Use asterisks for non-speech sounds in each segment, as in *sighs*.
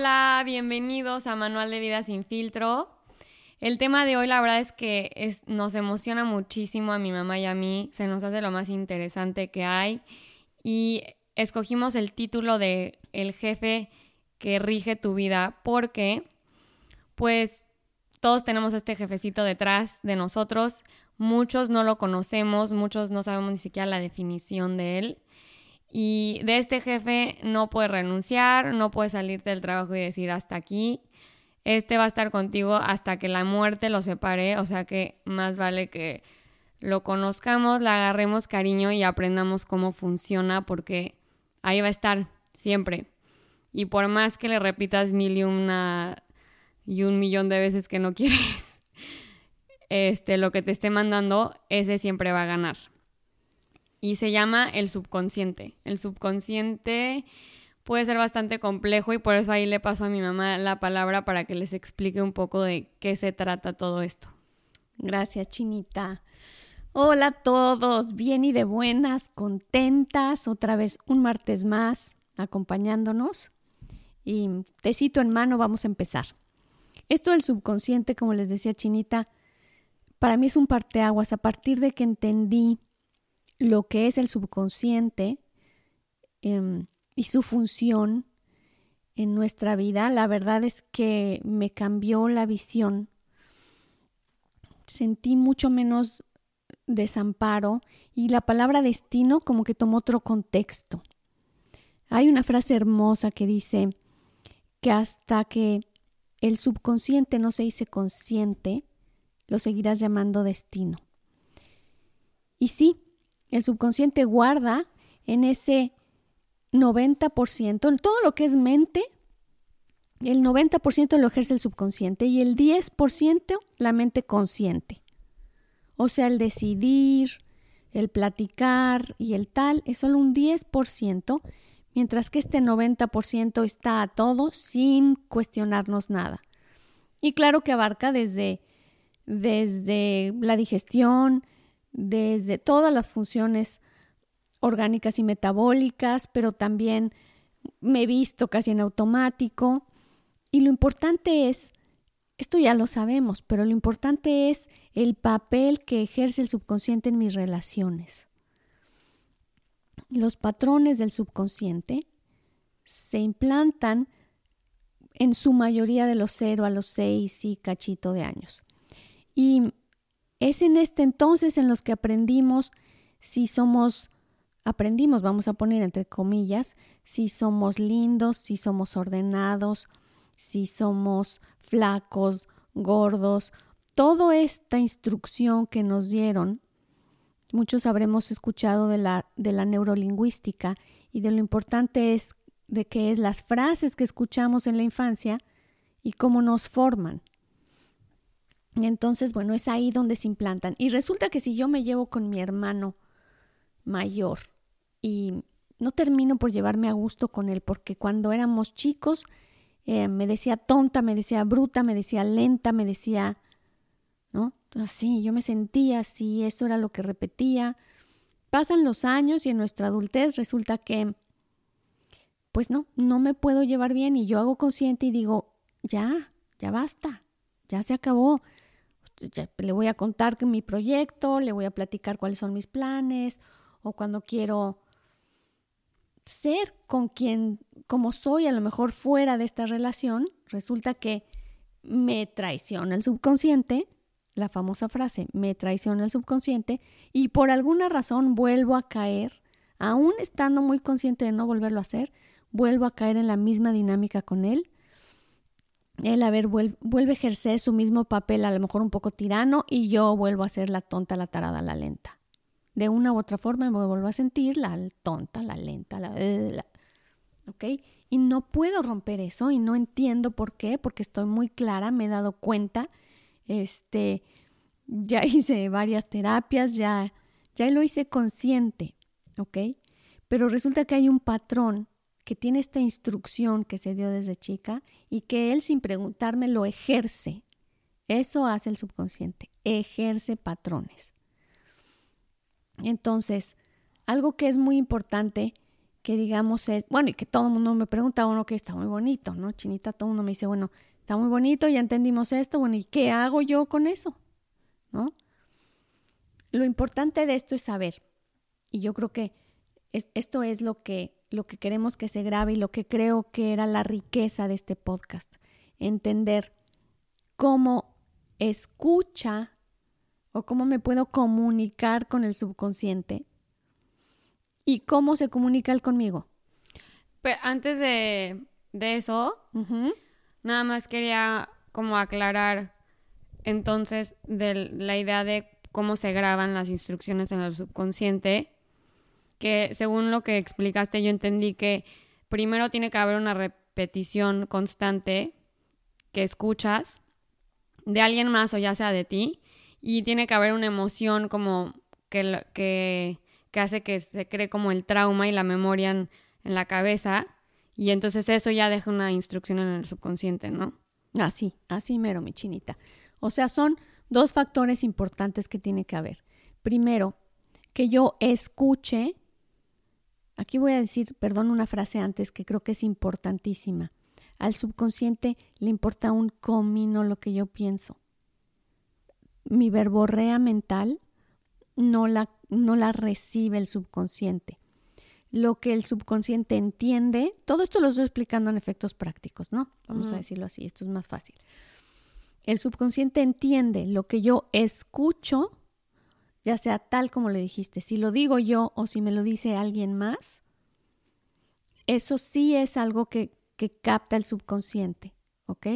Hola, bienvenidos a Manual de Vida sin filtro. El tema de hoy la verdad es que nos emociona muchísimo a mi mamá y a mí, se nos hace lo más interesante que hay. Y escogimos el título de El jefe que rige tu vida porque pues todos tenemos este jefecito detrás de nosotros, muchos no lo conocemos, muchos no sabemos ni siquiera la definición de él y de este jefe no puedes renunciar, no puedes salirte del trabajo y decir hasta aquí. Este va a estar contigo hasta que la muerte lo separe, o sea que más vale que lo conozcamos, le agarremos cariño y aprendamos cómo funciona porque ahí va a estar siempre. Y por más que le repitas mil y una y un millón de veces que no *laughs* quieres, este lo que te esté mandando, ese siempre va a ganar y se llama el subconsciente. El subconsciente puede ser bastante complejo y por eso ahí le paso a mi mamá la palabra para que les explique un poco de qué se trata todo esto. Gracias, Chinita. Hola a todos, bien y de buenas, contentas, otra vez un martes más acompañándonos. Y tecito en mano, vamos a empezar. Esto del subconsciente, como les decía Chinita, para mí es un parteaguas. A partir de que entendí lo que es el subconsciente em, y su función en nuestra vida, la verdad es que me cambió la visión. Sentí mucho menos desamparo y la palabra destino como que tomó otro contexto. Hay una frase hermosa que dice que hasta que el subconsciente no se hice consciente, lo seguirás llamando destino. Y sí, el subconsciente guarda en ese 90%, en todo lo que es mente, el 90% lo ejerce el subconsciente y el 10% la mente consciente. O sea, el decidir, el platicar y el tal es solo un 10%, mientras que este 90% está a todo sin cuestionarnos nada. Y claro que abarca desde, desde la digestión, desde todas las funciones orgánicas y metabólicas, pero también me he visto casi en automático. Y lo importante es, esto ya lo sabemos, pero lo importante es el papel que ejerce el subconsciente en mis relaciones. Los patrones del subconsciente se implantan en su mayoría de los 0 a los 6 y cachito de años. Y es en este entonces en los que aprendimos si somos, aprendimos, vamos a poner entre comillas, si somos lindos, si somos ordenados, si somos flacos, gordos, toda esta instrucción que nos dieron, muchos habremos escuchado de la, de la neurolingüística y de lo importante es de que es las frases que escuchamos en la infancia y cómo nos forman. Entonces, bueno, es ahí donde se implantan. Y resulta que si yo me llevo con mi hermano mayor y no termino por llevarme a gusto con él, porque cuando éramos chicos eh, me decía tonta, me decía bruta, me decía lenta, me decía, ¿no? Así, yo me sentía así, eso era lo que repetía. Pasan los años y en nuestra adultez resulta que, pues no, no me puedo llevar bien y yo hago consciente y digo, ya, ya basta, ya se acabó le voy a contar mi proyecto, le voy a platicar cuáles son mis planes o cuando quiero ser con quien, como soy, a lo mejor fuera de esta relación, resulta que me traiciona el subconsciente, la famosa frase, me traiciona el subconsciente, y por alguna razón vuelvo a caer, aún estando muy consciente de no volverlo a hacer, vuelvo a caer en la misma dinámica con él él a ver vuelve, a ejercer su mismo papel, a lo mejor un poco tirano, y yo vuelvo a ser la tonta, la tarada, la lenta. De una u otra forma me vuelvo a sentir la tonta, la lenta, la, la ¿ok? Y no puedo romper eso y no entiendo por qué, porque estoy muy clara, me he dado cuenta, este, ya *laughs* hice varias terapias, ya, ya lo hice consciente, ¿ok? Pero resulta que hay un patrón que tiene esta instrucción que se dio desde chica y que él sin preguntarme lo ejerce. Eso hace el subconsciente, ejerce patrones. Entonces, algo que es muy importante que digamos es, bueno, y que todo el mundo me pregunta, uno que está muy bonito, ¿no? Chinita, todo el mundo me dice, bueno, está muy bonito, ya entendimos esto, bueno, ¿y qué hago yo con eso? ¿No? Lo importante de esto es saber, y yo creo que esto es lo que, lo que queremos que se grabe y lo que creo que era la riqueza de este podcast, entender cómo escucha o cómo me puedo comunicar con el subconsciente y cómo se comunica él conmigo. Pero antes de, eso, nada más quería como aclarar entonces de la idea de cómo se graban las instrucciones en el subconsciente, que según lo que explicaste yo entendí que primero tiene que haber una repetición constante que escuchas de alguien más o ya sea de ti y tiene que haber una emoción como que, que que hace que se cree como el trauma y la memoria en, la cabeza y entonces eso ya deja una instrucción en el subconsciente, ¿no? Así, así mero, mi chinita. O sea, son dos factores importantes que tiene que haber. Primero, que yo escuche, aquí voy a decir, perdón, una frase antes que creo que es importantísima. Al subconsciente le importa un comino lo que yo pienso. Mi verborrea mental no la no la recibe el subconsciente. Lo que el subconsciente entiende, todo esto lo estoy explicando en efectos prácticos, ¿no? Vamos a decirlo así, esto es más fácil. El subconsciente entiende lo que yo escucho, ya sea tal como le dijiste, si lo digo yo o si me lo dice alguien más, eso sí es algo que, que capta el subconsciente, ¿ok?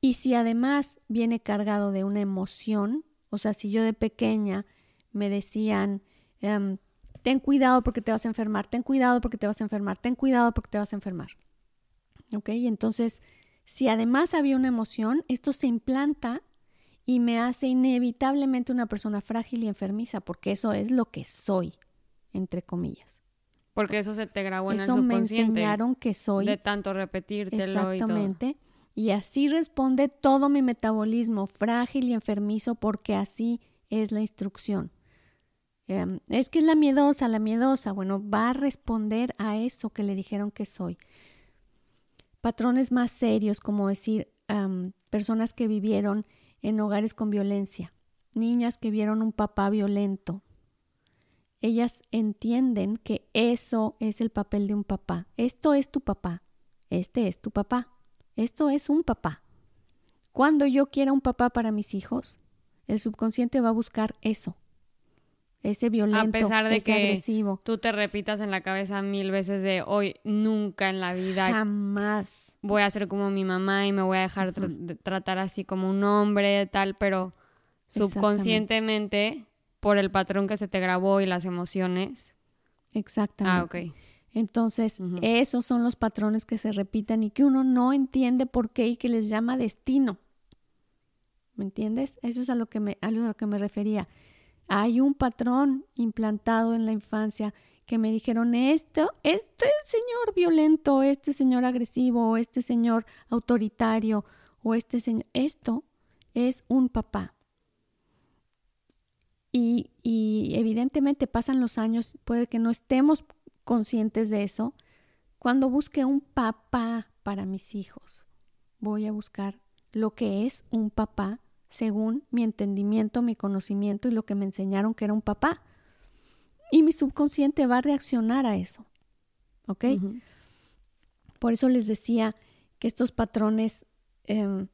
Y si además viene cargado de una emoción, o sea, si yo de pequeña me decían, em, ten cuidado porque te vas a enfermar, ten cuidado porque te vas a enfermar, ten cuidado porque te vas a enfermar. ¿Ok? Entonces, si además había una emoción, esto se implanta y me hace inevitablemente una persona frágil y enfermiza, porque eso es lo que soy, entre comillas. Porque eso se te grabó en el subconsciente. me enseñaron que soy. De tanto repetírtelo Exactamente. y así responde todo mi metabolismo frágil y enfermizo porque así es la instrucción. Em, es que es la miedosa, la miedosa. Bueno, va a responder a eso que le dijeron que soy. Patrones más serios, como decir, personas que vivieron en hogares con violencia, niñas que vieron un papá violento. Ellas entienden que eso es el papel de un papá. Esto es tu papá. Este es tu papá. Esto es un papá. Cuando yo quiera un papá para mis hijos, el subconsciente va a buscar eso ese violento, a pesar de que agresivo. tú te repitas en la cabeza mil veces de hoy nunca en la vida jamás voy a ser como mi mamá y me voy a dejar tratar así como un hombre tal, pero subconscientemente por el patrón que se te grabó y las emociones. Exactamente. Ah, ok. Entonces, esos son los patrones que se repiten y que uno no entiende por qué y que les llama destino. ¿Me entiendes? Eso es a lo que me, a lo que me refería. Hay un patrón implantado en la infancia que me dijeron esto, este señor violento, este señor agresivo, este señor autoritario, o este señor, esto es un papá. Y, y evidentemente pasan los años, puede que no estemos conscientes de eso. Cuando busque un papá para mis hijos, voy a buscar lo que es un papá según mi entendimiento, mi conocimiento y lo que me enseñaron que era un papá. Y mi subconsciente va a reaccionar a eso. ¿Ok? Por eso les decía que estos patrones, em,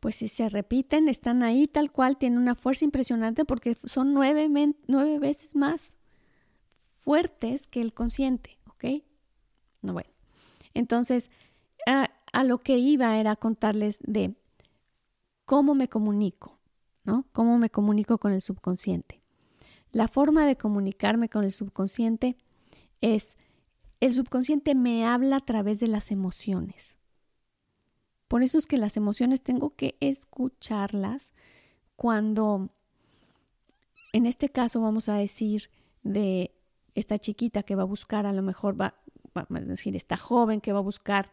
pues si se repiten, están ahí tal cual, tienen una fuerza impresionante porque son nueve, nueve veces más fuertes que el consciente. ¿Ok? No, bueno. Entonces, a lo que iba era contarles de cómo me comunico, ¿no? Cómo me comunico con el subconsciente. La forma de comunicarme con el subconsciente es, el subconsciente me habla a través de las emociones. Por eso es que las emociones tengo que escucharlas cuando, en este caso vamos a decir de esta chiquita que va a buscar, a lo mejor va, a decir, esta joven que va a buscar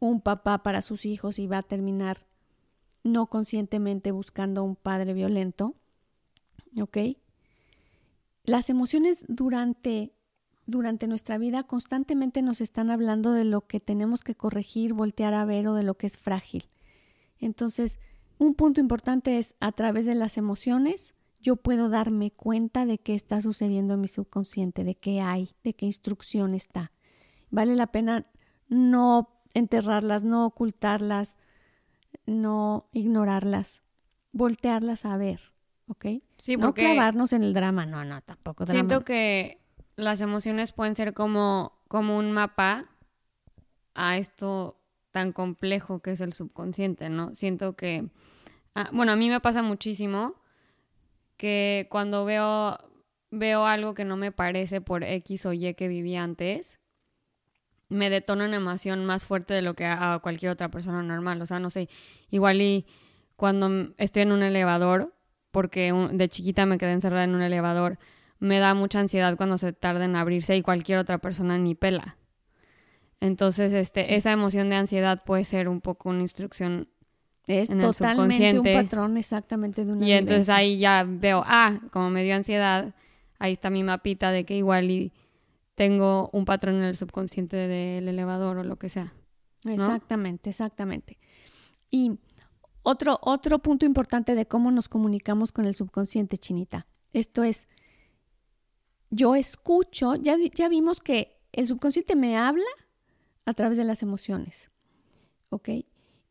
un papá para sus hijos y va a terminar no conscientemente buscando un padre violento. ¿Ok? Las emociones durante durante nuestra vida constantemente nos están hablando de lo que tenemos que corregir, voltear a ver o de lo que es frágil. Entonces, un punto importante es a través de las emociones, yo puedo darme cuenta de qué está sucediendo en mi subconsciente, de qué hay, de qué instrucción está. Vale la pena no enterrarlas, no ocultarlas, no ignorarlas, voltearlas a ver, ¿ok? Sí, no clavarnos en el drama, no, no, tampoco drama. siento que las emociones pueden ser como, como un mapa a esto tan complejo que es el subconsciente, ¿no? Siento que, ah, bueno, a mí me pasa muchísimo que cuando veo, veo algo que no me parece por X o Y que viví antes, me detona una emoción más fuerte de lo que a cualquier otra persona normal. O sea, no sé, igual y cuando estoy en un elevador, porque un- de chiquita me quedé encerrada en un elevador, me da mucha ansiedad cuando se tarda en abrirse y cualquier otra persona ni pela. Entonces, este, esa emoción de ansiedad puede ser un poco una instrucción Es en el totalmente un subconsciente. patrón exactamente de una y entonces ahí ya veo, ah, como me dio ansiedad, ahí está mi mapita de que igual y tengo un patrón en el subconsciente del elevador o lo que sea. Exactamente, exactamente. Y otro, otro punto importante de cómo nos comunicamos con el subconsciente, Chinita. Esto es, yo escucho, ya, ya vimos que el subconsciente me habla a través de las emociones, ¿ok?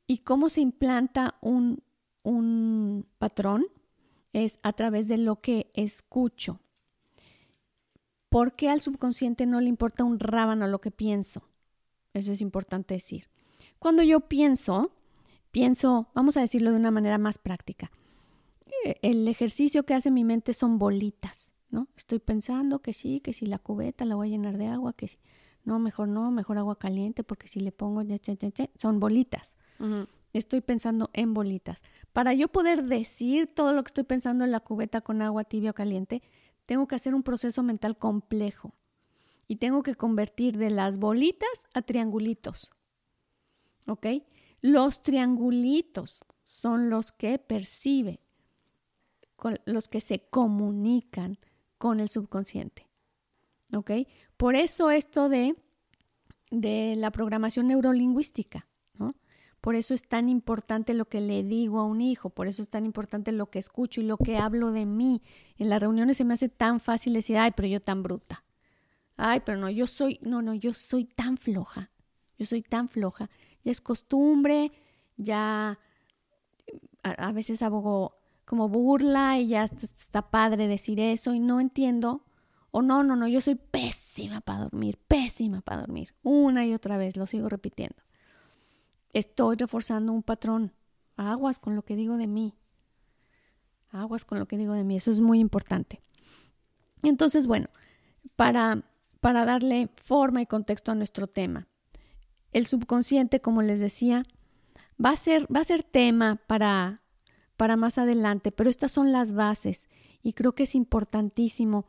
Y cómo se implanta un, un patrón es a través de lo que escucho. ¿Por qué al subconsciente no le importa un rábano lo que pienso? Eso es importante decir. Cuando yo pienso, pienso, vamos a decirlo de una manera más práctica. Eh, El ejercicio que hace mi mente son bolitas, ¿no? Estoy pensando que sí, que si la cubeta la voy a llenar de agua, que sí. No, mejor no, mejor agua caliente, porque si le pongo, ya, ya, ya, ya, son bolitas. Estoy pensando en bolitas. Para yo poder decir todo lo que estoy pensando en la cubeta con agua tibia o caliente, tengo que hacer un proceso mental complejo y tengo que convertir de las bolitas a triangulitos. ¿Ok? Los triangulitos son los que percibe, los que se comunican con el subconsciente. ¿Ok? Por eso esto de, de la programación neurolingüística. Por eso es tan importante lo que le digo a un hijo, por eso es tan importante lo que escucho y lo que hablo de mí. En las reuniones se me hace tan fácil decir, ay, pero yo tan bruta. Ay, pero no, yo soy, no, no, yo soy tan floja. Yo soy tan floja. Ya es costumbre, ya a, veces hago como burla y ya est- está padre decir eso y no entiendo. O no, no, no, yo soy pésima para dormir, pésima para dormir. Una y otra vez lo sigo repitiendo. Estoy reforzando un patrón. Aguas con lo que digo de mí. Aguas con lo que digo de mí. Eso es muy importante. Entonces, bueno, para, para darle forma y contexto a nuestro tema, el subconsciente, como les decía, va a ser, va a ser tema para, para más adelante, pero estas son las bases y creo que es importantísimo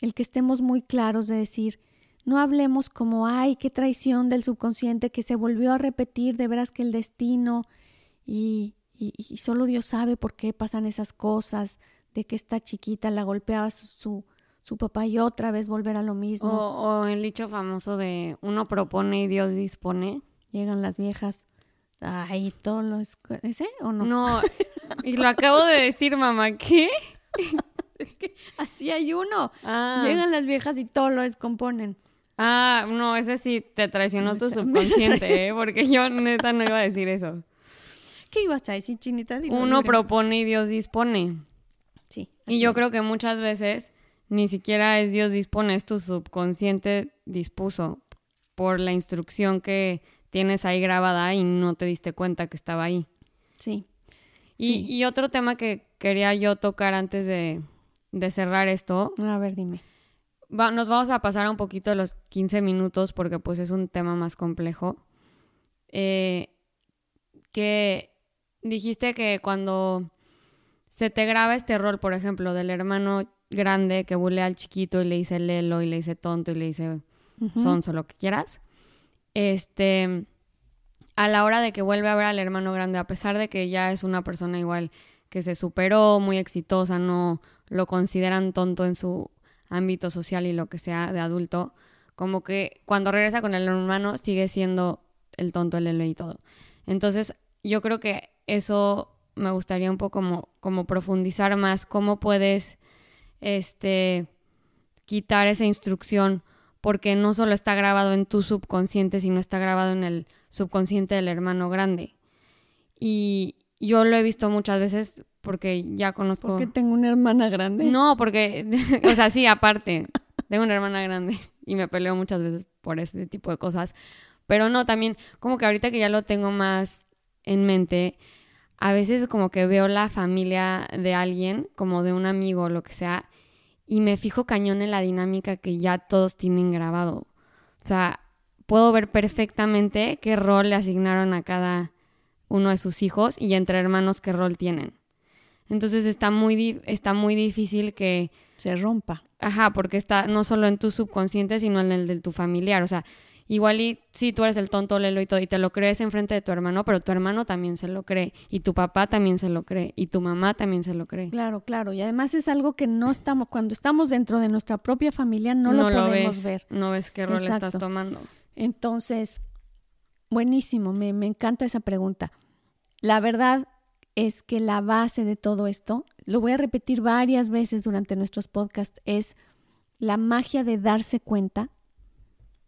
el que estemos muy claros de decir, no hablemos como, ay, qué traición del subconsciente que se volvió a repetir, de veras que el destino y, y, y solo Dios sabe por qué pasan esas cosas, de que esta chiquita la golpeaba su, su, su papá y otra vez volver a lo mismo. O, o el dicho famoso de uno propone y Dios dispone. Llegan las viejas. Ay, todo lo es... ¿Ese o no? No, *laughs* y lo acabo de decir, mamá, ¿qué? *laughs* Así hay uno. Ah, Llegan las viejas y todo lo descomponen. Ah no, ese sí te traicionó tu *laughs* subconsciente, ¿eh? Porque yo neta no iba a decir eso. ¿Qué ibas a decir, Chinita? Uno propone y Dios dispone. Sí. Y yo es. creo que muchas veces ni siquiera es Dios dispone, es tu subconsciente dispuso por la instrucción que tienes ahí grabada y no te diste cuenta que estaba ahí. Sí. Y, Sí. y otro tema que quería yo tocar antes de, de cerrar esto, A ver, dime. Va- nos vamos a pasar un poquito de los 15 minutos porque pues es un tema más complejo. Eh, que dijiste que cuando se te graba este rol, por ejemplo, del hermano grande que bulea al chiquito y le dice lelo y le dice tonto y le dice Ujú. sonso, lo que quieras. Este, a la hora de que vuelve a ver al hermano grande, a pesar de que ya es una persona igual que se superó, muy exitosa, no lo consideran tonto en su ámbito social y lo que sea de adulto, como que cuando regresa con el hermano sigue siendo el tonto, el héroe y todo. Entonces, yo creo que eso me gustaría un poco como, como profundizar más, cómo puedes este, quitar esa instrucción, porque no solo está grabado en tu subconsciente, sino está grabado en el subconsciente del hermano grande. Y yo lo he visto muchas veces porque ya conozco... ¿Porque tengo una hermana grande? No, porque, *laughs* o sea, sí, aparte, tengo una hermana grande y me peleo muchas veces por ese tipo de cosas. Pero no, también como que ahorita que ya lo tengo más en mente, a veces como que veo la familia de alguien, como de un amigo o lo que sea, y me fijo cañón en la dinámica que ya todos tienen grabado. O sea, puedo ver perfectamente qué rol le asignaron a cada uno de sus hijos y entre hermanos qué rol tienen. Entonces está muy, está muy difícil que... Se rompa. Ajá, porque está no solo en tu subconsciente, sino en el de tu familiar. O sea, igual y sí, tú eres el tonto, lelo y todo, y te lo crees enfrente de tu hermano, pero tu hermano también se lo cree, y tu papá también se lo cree, y tu mamá también se lo cree. Claro, claro. Y además es algo que no estamos, cuando estamos dentro de nuestra propia familia, no, lo podemos ver. No ves qué rol estás tomando. Entonces, buenísimo, me, me encanta esa pregunta. La verdad es que la base de todo esto, lo voy a repetir varias veces durante nuestros podcasts, es la magia de darse cuenta,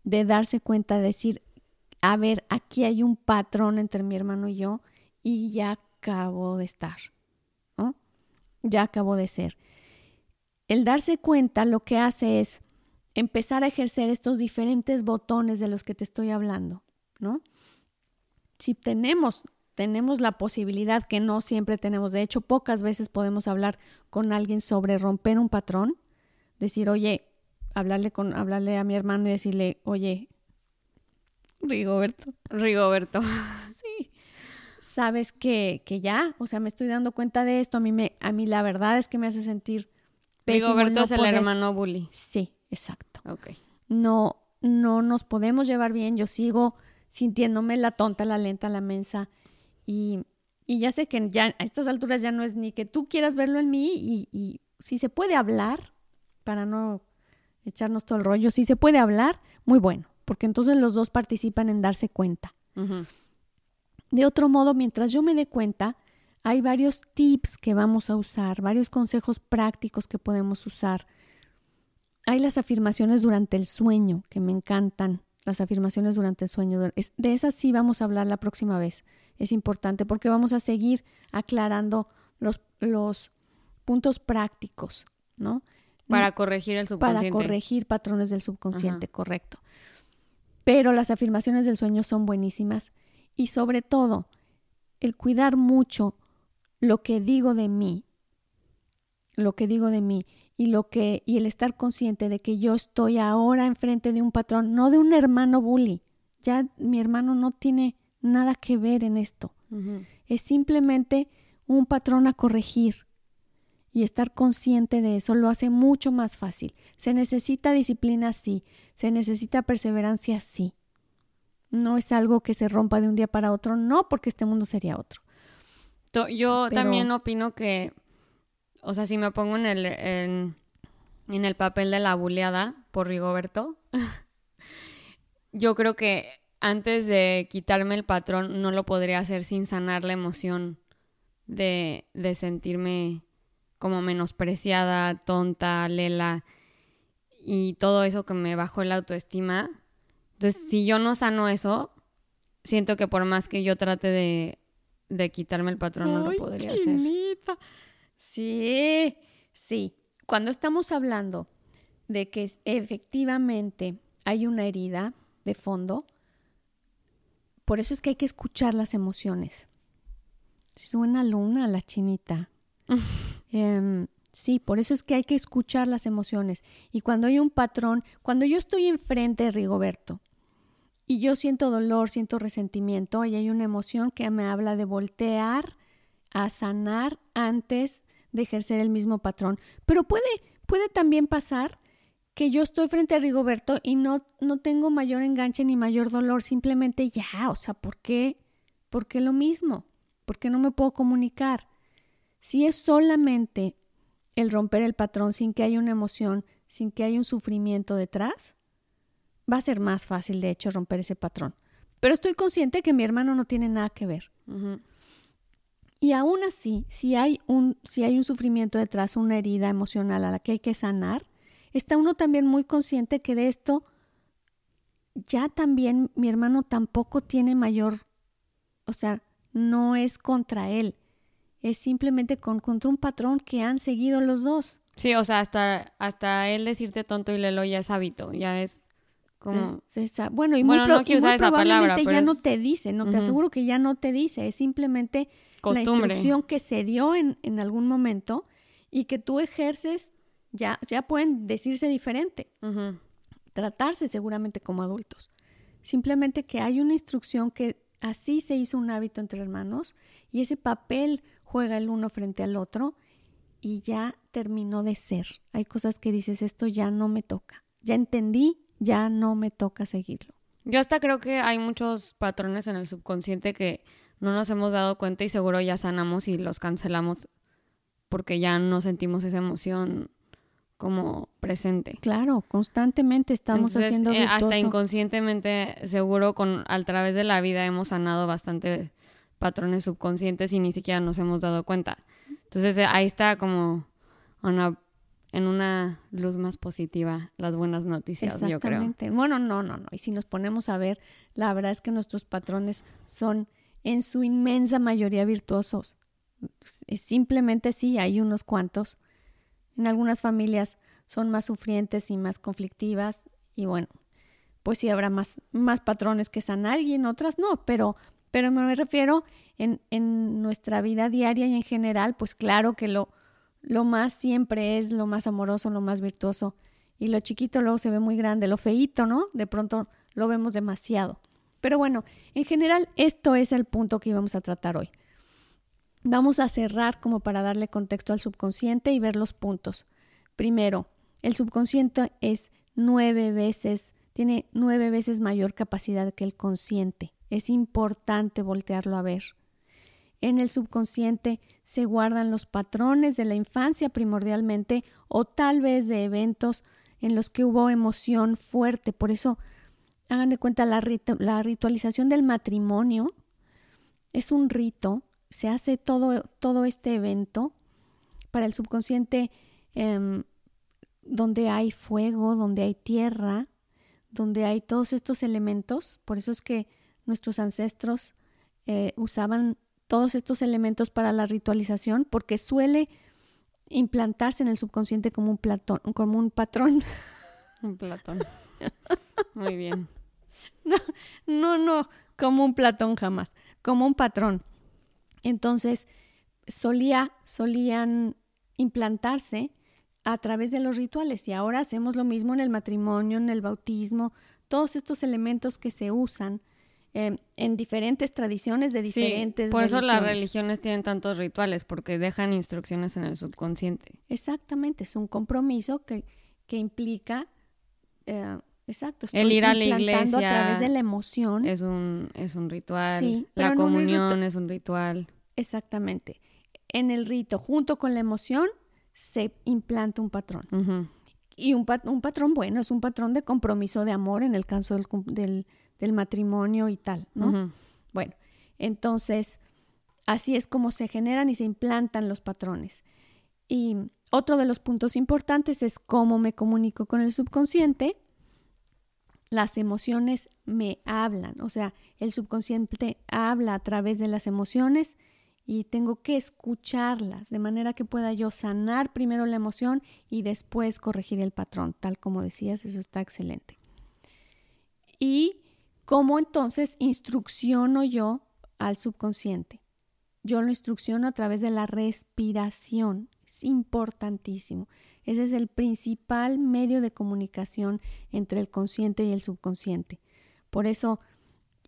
de darse cuenta, de decir, a ver, aquí hay un patrón entre mi hermano y yo y ya acabo de estar, ¿no? Ya acabo de ser. El darse cuenta lo que hace es empezar a ejercer estos diferentes botones de los que te estoy hablando, ¿no? Si tenemos tenemos la posibilidad que no siempre tenemos, de hecho pocas veces podemos hablar con alguien sobre romper un patrón, decir, oye, hablarle con hablarle a mi hermano y decirle, "Oye, Rigoberto, Rigoberto." *laughs* sí. Sabes que, que ya, o sea, me estoy dando cuenta de esto, a mí me a mí la verdad es que me hace sentir Rigoberto es el hermano bully. Sí, exacto. Ok. No no nos podemos llevar bien, yo sigo sintiéndome la tonta, la lenta, la mensa y, ya sé que ya a estas alturas ya no es ni que tú quieras verlo en mí y, si se puede hablar, para no echarnos todo el rollo, si se puede hablar, muy bueno, porque entonces los dos participan en darse cuenta. De otro modo, mientras yo me dé cuenta, hay varios tips que vamos a usar, varios consejos prácticos que podemos usar. Hay las afirmaciones durante el sueño, que me encantan, las afirmaciones durante el sueño. De esas sí vamos a hablar la próxima vez es importante porque vamos a seguir aclarando los, los puntos prácticos, ¿no? Para corregir el subconsciente. Para corregir patrones del subconsciente, correcto. Pero las afirmaciones del sueño son buenísimas y sobre todo el cuidar mucho lo que digo de mí, lo que digo de mí y lo que y el estar consciente de que yo estoy ahora enfrente de un patrón, no de un hermano bully. Ya mi hermano no tiene nada que ver en esto. Es simplemente un patrón a corregir. Y estar consciente de eso lo hace mucho más fácil. Se necesita disciplina, sí. Se necesita perseverancia, sí. No es algo que se rompa de un día para otro, no, porque este mundo sería otro. Yo también opino que, o sea, si me pongo en el, en, en el papel de la buleada por Rigoberto, *laughs* yo creo que antes de quitarme el patrón no lo podría hacer sin sanar la emoción de, de sentirme como menospreciada, tonta, lela y todo eso que me bajó la autoestima. Entonces, si yo no sano eso, siento que por más que yo trate de, de quitarme el patrón, no lo podría hacer. Sí, sí. Cuando estamos hablando de que efectivamente hay una herida de fondo, por eso es que hay que escuchar las emociones. Es buena luna la chinita. *laughs* Em, sí, por eso es que hay que escuchar las emociones. Y cuando hay un patrón, cuando yo estoy enfrente de Rigoberto y yo siento dolor, siento resentimiento, y hay una emoción que me habla de voltear a sanar antes de ejercer el mismo patrón. Pero puede, puede también pasar que yo estoy frente a Rigoberto y no, no tengo mayor enganche ni mayor dolor, simplemente ya, o sea, ¿por qué? ¿Por qué lo mismo? ¿Por qué no me puedo comunicar? Si es solamente el romper el patrón sin que haya una emoción, sin que haya un sufrimiento detrás, va a ser más fácil, de hecho, romper ese patrón. Pero estoy consciente que mi hermano no tiene nada que ver. Y aún así, si hay, un, si hay un sufrimiento detrás, una herida emocional a la que hay que sanar, está uno también muy consciente que de esto ya también mi hermano tampoco tiene mayor, o sea, no es contra él, es simplemente con, contra un patrón que han seguido los dos. Sí, o sea, hasta, hasta él decirte tonto y lelo ya es hábito, ya es como... bueno, y muy, no probablemente ya no te dice, no te aseguro que ya no te dice, es simplemente la instrucción que se dio en, en algún momento y que tú ejerces, ya, ya pueden decirse diferente, tratarse seguramente como adultos. Simplemente que hay una instrucción que así se hizo un hábito entre hermanos y ese papel juega el uno frente al otro y ya terminó de ser. Hay cosas que dices, esto ya no me toca. Ya entendí, ya no me toca seguirlo. Yo hasta creo que hay muchos patrones en el subconsciente que no nos hemos dado cuenta y seguro ya sanamos y los cancelamos porque ya no sentimos esa emoción como presente. Claro, constantemente estamos haciendo eh, hasta inconscientemente seguro con a través de la vida hemos sanado bastante patrones subconscientes y ni siquiera nos hemos dado cuenta. Entonces eh, ahí está como en una luz más positiva las buenas noticias, yo creo. Bueno, no, no, no. Y si nos ponemos a ver, la verdad es que nuestros patrones son en su inmensa mayoría virtuosos. Simplemente sí, hay unos cuantos. En algunas familias son más sufrientes y más conflictivas y bueno, pues sí habrá más, más patrones que sanar y en otras no, pero pero me refiero en, en nuestra vida diaria y en general, pues claro que lo, lo más siempre es lo más amoroso, lo más virtuoso. Y lo chiquito luego se ve muy grande, lo feito, ¿no? De pronto lo vemos demasiado. Pero bueno, en general esto es el punto que íbamos a tratar hoy. Vamos a cerrar como para darle contexto al subconsciente y ver los puntos. Primero, el subconsciente es nueve veces, tiene nueve veces mayor capacidad que el consciente. Es importante voltearlo a ver. En el subconsciente se guardan los patrones de la infancia primordialmente o tal vez de eventos en los que hubo emoción fuerte. Por eso, hagan de cuenta, la, ritualización del matrimonio es un rito, se hace todo, todo este evento para el subconsciente em, donde hay fuego, donde hay tierra, donde hay todos estos elementos. Por eso es que nuestros ancestros eh, usaban todos estos elementos para la ritualización porque suele implantarse en el subconsciente como un, platón, como un patrón. *laughs* Un platón. Muy bien. *laughs* No, no, no, como un platón jamás, como un patrón. Entonces, solía, solían implantarse a través de los rituales y ahora hacemos lo mismo en el matrimonio, en el bautismo, todos estos elementos que se usan Em, en diferentes tradiciones de diferentes por eso las religiones tienen tantos rituales, porque dejan instrucciones en el subconsciente. Exactamente, es un compromiso que, que implica, eh, exacto, el ir a la iglesia a través de la emoción. Es un, es un ritual, la comunión es un ritual. Exactamente. En el rito, junto con la emoción, se implanta un patrón. Y un, un, patrón bueno, es un patrón de compromiso de amor en el caso del, del del matrimonio y tal, ¿no? Bueno, entonces, así es como se generan y se implantan los patrones. Y otro de los puntos importantes es cómo me comunico con el subconsciente. Las emociones me hablan, o sea, el subconsciente habla a través de las emociones y tengo que escucharlas de manera que pueda yo sanar primero la emoción y después corregir el patrón, tal como decías, eso está excelente. Y ¿Cómo entonces instrucciono yo al subconsciente? Yo lo instrucciono a través de la respiración. Es importantísimo. Ese es el principal medio de comunicación entre el consciente y el subconsciente. Por eso,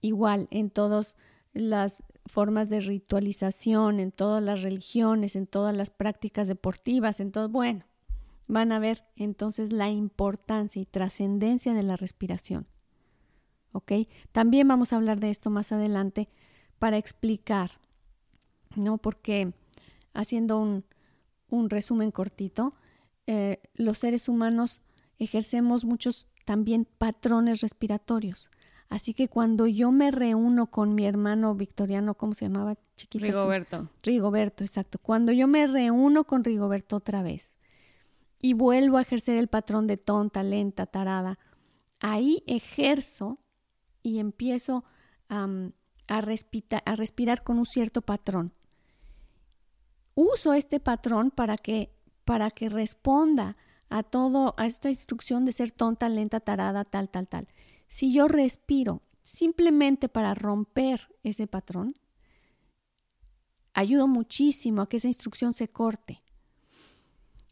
igual, en todas las formas de ritualización, en todas las religiones, en todas las prácticas deportivas, en todo, bueno, van a ver entonces la importancia y trascendencia de la respiración. ¿Ok? También vamos a hablar de esto más adelante para explicar, ¿no? Porque haciendo un, resumen cortito, eh, los seres humanos ejercemos muchos también patrones respiratorios. Así que cuando yo me reúno con mi hermano victoriano, ¿cómo se llamaba? Chiquito. Rigoberto. Rigoberto, exacto. Cuando yo me reúno con Rigoberto otra vez y vuelvo a ejercer el patrón de tonta, lenta, tarada, ahí ejerzo y empiezo a, a respirar con un cierto patrón. Uso este patrón para que, para que responda a todo, a esta instrucción de ser tonta, lenta, tarada, tal, tal, tal. Si yo respiro simplemente para romper ese patrón, ayudo muchísimo a que esa instrucción se corte.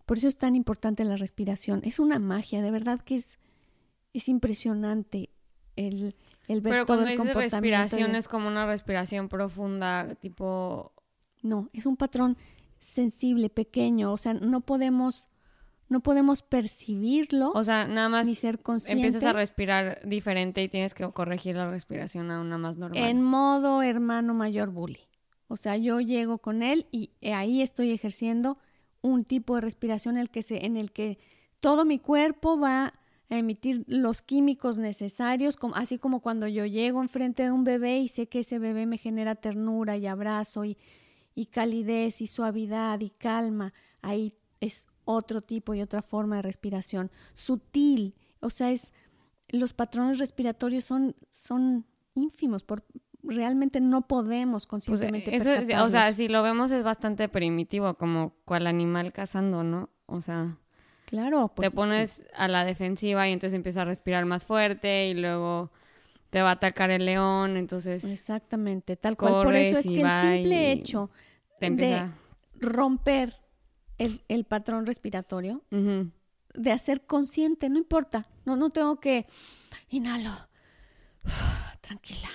Por eso es tan importante la respiración. Es una magia, de verdad que es, es impresionante el, el ver Pero todo cuando dices respiración es como una respiración profunda, tipo... No, es un patrón sensible, pequeño, o sea, no podemos no podemos percibirlo. O sea, nada más ni ser conscientes. empiezas a respirar diferente y tienes que corregir la respiración a una más normal. En modo hermano mayor bully. O sea, yo llego con él y ahí estoy ejerciendo un tipo de respiración en el que, se, en el que todo mi cuerpo va emitir los químicos necesarios, así como cuando yo llego enfrente de un bebé y sé que ese bebé me genera ternura y abrazo y, y calidez y suavidad y calma, ahí es otro tipo y otra forma de respiración, sutil, o sea, es los patrones respiratorios son, son ínfimos, por, realmente no podemos pues, conscientemente eso O sea, si lo vemos es bastante primitivo, como cual animal cazando, ¿no? O sea... Claro. Te pones a la defensiva y entonces empiezas a respirar más fuerte y luego te va a atacar el león, entonces... Exactamente, tal cual. Por eso es que el simple hecho de romper el, patrón respiratorio, de hacer consciente, no importa, no, no tengo que, inhalo, *sighs* tranquila,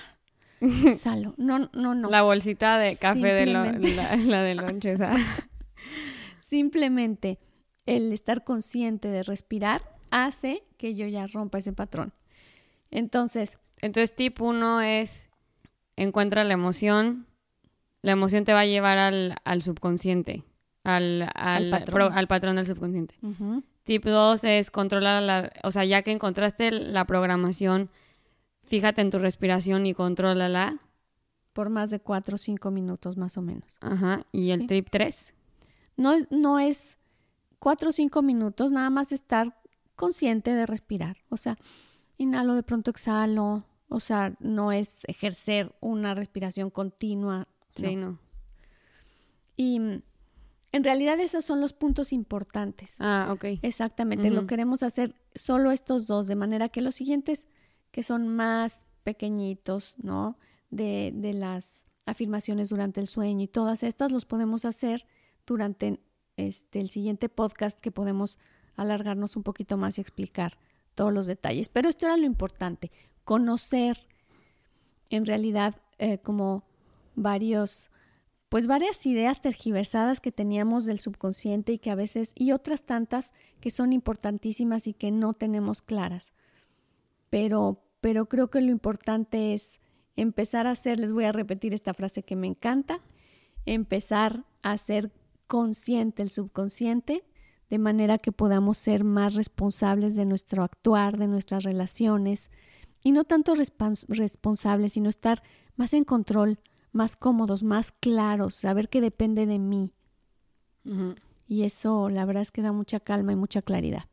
*laughs* salo, no, no, no. La bolsita de café de la, la de lonche, *laughs* Simplemente el estar consciente de respirar hace que yo ya rompa ese patrón. Entonces. Entonces, tip uno es encuentra la emoción. La emoción te va a llevar al, al subconsciente al, al, patrón. del subconsciente. Tip 2 es controlar la, o sea, ya que encontraste la programación, fíjate en tu respiración y contrólala. Por más de 4 o 5 minutos más o menos. Ajá. ¿Y el tip 3? No, no es 4 o 5 minutos, nada más estar consciente de respirar. O sea, inhalo, de pronto exhalo. O sea, no es ejercer una respiración continua. Sí, no. Y en realidad esos son los puntos importantes. Ah, ok. Exactamente, lo queremos hacer solo estos dos, de manera que los siguientes, que son más pequeñitos, ¿no? De, de las afirmaciones durante el sueño y todas estas los podemos hacer durante este, el siguiente podcast que podemos alargarnos un poquito más y explicar todos los detalles. Pero esto era lo importante, conocer en realidad eh, como varios pues varias ideas tergiversadas que teníamos del subconsciente y que a veces, y otras tantas que son importantísimas y que no tenemos claras. Pero, pero creo que lo importante es empezar a hacer, les voy a repetir esta frase que me encanta, empezar a ser consciente el subconsciente, de manera que podamos ser más responsables de nuestro actuar, de nuestras relaciones, y no tanto responsables, sino estar más en control más cómodos, más claros, saber que depende de mí. Y eso, la verdad es que da mucha calma y mucha claridad.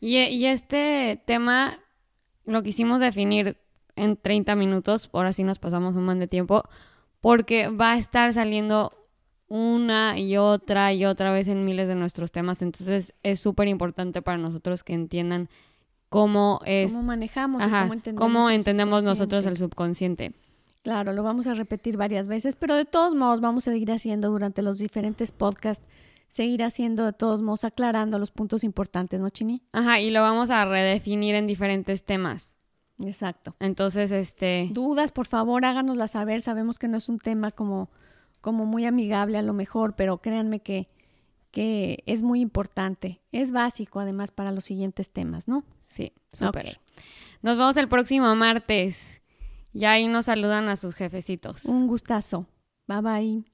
Y, y, este tema lo quisimos definir en 30 minutos, por así nos pasamos un buen de tiempo, porque va a estar saliendo una y otra y otra vez en miles de nuestros temas. Entonces es súper importante para nosotros que entiendan cómo es... Cómo manejamos, cómo entendemos, cómo entendemos nosotros el subconsciente. Claro, lo vamos a repetir varias veces, pero de todos modos vamos a seguir haciendo durante los diferentes podcasts, seguir haciendo de todos modos, aclarando los puntos importantes, ¿no, Chini? Ajá, y lo vamos a redefinir en diferentes temas. Exacto. Entonces, este... Dudas, por favor, háganosla saber. Sabemos que no es un tema como, como muy amigable a lo mejor, pero créanme que, que es muy importante. Es básico, además, para los siguientes temas, ¿no? Sí, súper. Nos vemos el próximo martes. Y ahí nos saludan a sus jefecitos. Un gustazo. Bye bye.